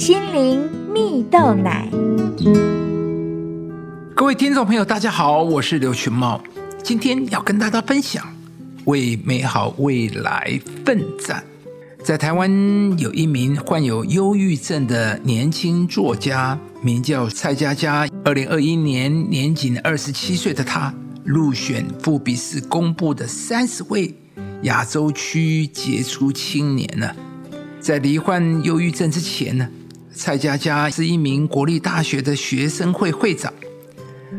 心灵蜜豆奶。各位听众朋友，大家好，我是刘群茂，今天要跟大家分享为美好未来奋战。在台湾有一名患有忧郁症的年轻作家，名叫蔡佳佳。二零二一年，年仅二十七岁的他入选富比士公布的三十位亚洲区杰出青年呢。在罹患忧郁症之前呢，蔡佳佳是一名国立大学的学生会会长，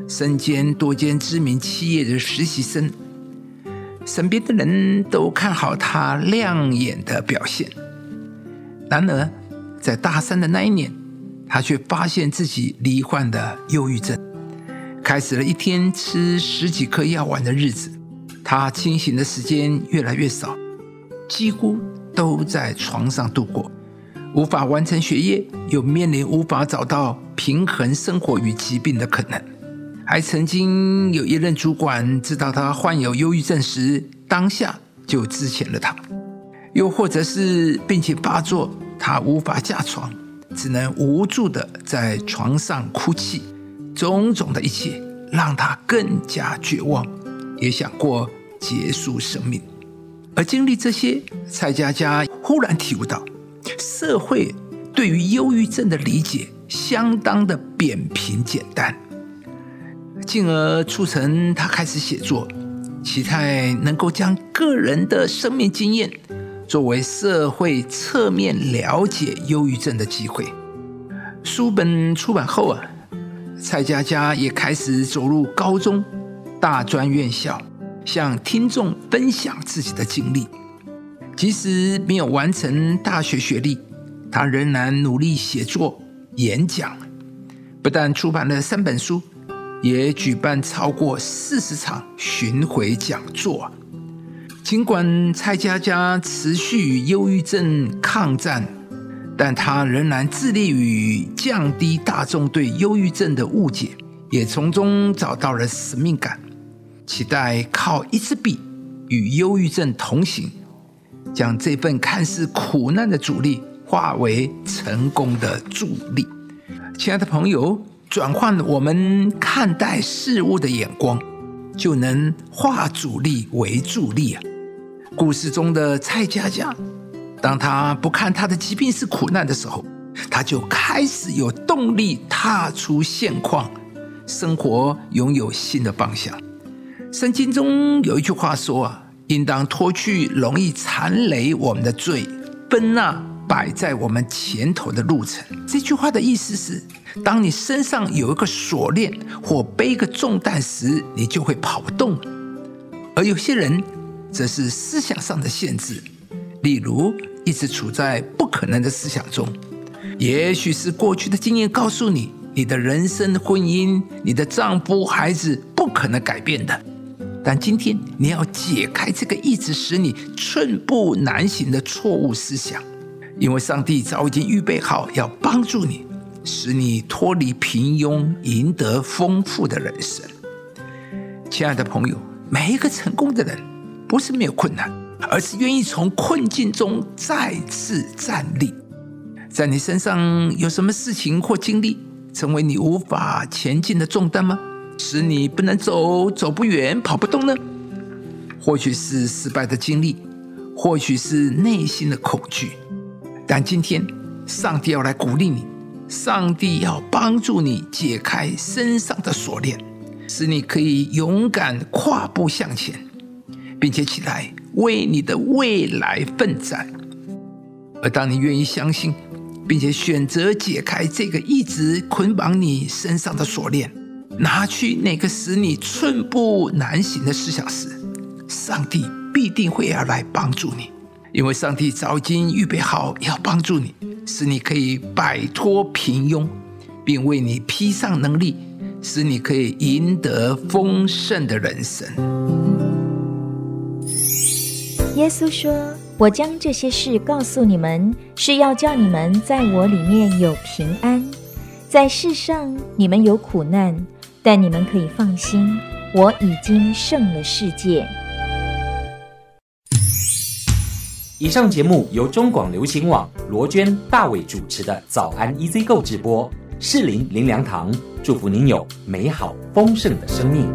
身兼多间知名企业的实习生。身边的人都看好他亮眼的表现，然而在大三的那一年，他却发现自己罹患的忧郁症，开始了一天吃十几颗药丸的日子。他清醒的时间越来越少，几乎都在床上度过，无法完成学业，又面临无法找到平衡生活与疾病的可能。还曾经有一任主管知道他患有忧郁症时，当下就支遣了他；又或者是病情发作，他无法下床，只能无助的在床上哭泣。种种的一切让他更加绝望，也想过结束生命。而经历这些，蔡佳佳忽然体悟到，社会对于忧郁症的理解相当的扁平简单。进而促成他开始写作，期待能够将个人的生命经验作为社会侧面了解忧郁症的机会。书本出版后啊，蔡佳佳也开始走入高中、大专院校，向听众分享自己的经历。即使没有完成大学学历，他仍然努力写作、演讲，不但出版了三本书。也举办超过四十场巡回讲座。尽管蔡佳佳持续忧郁症抗战，但他仍然致力于降低大众对忧郁症的误解，也从中找到了使命感，期待靠一支笔与忧郁症同行，将这份看似苦难的阻力化为成功的助力。亲爱的朋友。转换我们看待事物的眼光，就能化阻力为助力啊！故事中的蔡佳佳，当他不看他的疾病是苦难的时候，他就开始有动力踏出现况，生活拥有新的方向。圣经中有一句话说啊：“应当脱去容易缠累我们的罪，奔那摆在我们前头的路程。”这句话的意思是。当你身上有一个锁链或背一个重担时，你就会跑不动；而有些人则是思想上的限制，例如一直处在不可能的思想中。也许是过去的经验告诉你，你的人生、婚姻、你的丈夫、孩子不可能改变的。但今天你要解开这个一直使你寸步难行的错误思想，因为上帝早已经预备好要帮助你。使你脱离平庸，赢得丰富的人生。亲爱的朋友，每一个成功的人，不是没有困难，而是愿意从困境中再次站立。在你身上有什么事情或经历，成为你无法前进的重担吗？使你不能走，走不远，跑不动呢？或许是失败的经历，或许是内心的恐惧。但今天，上帝要来鼓励你。上帝要帮助你解开身上的锁链，使你可以勇敢跨步向前，并且起来为你的未来奋战。而当你愿意相信，并且选择解开这个一直捆绑你身上的锁链，拿去那个使你寸步难行的思想时，上帝必定会要来帮助你，因为上帝早已经预备好要帮助你。使你可以摆脱平庸，并为你披上能力，使你可以赢得丰盛的人生。耶稣说：“我将这些事告诉你们，是要叫你们在我里面有平安。在世上你们有苦难，但你们可以放心，我已经胜了世界。”以上节目由中广流行网罗娟、大伟主持的早安 EZ 购直播，适林林良堂祝福您有美好丰盛的生命。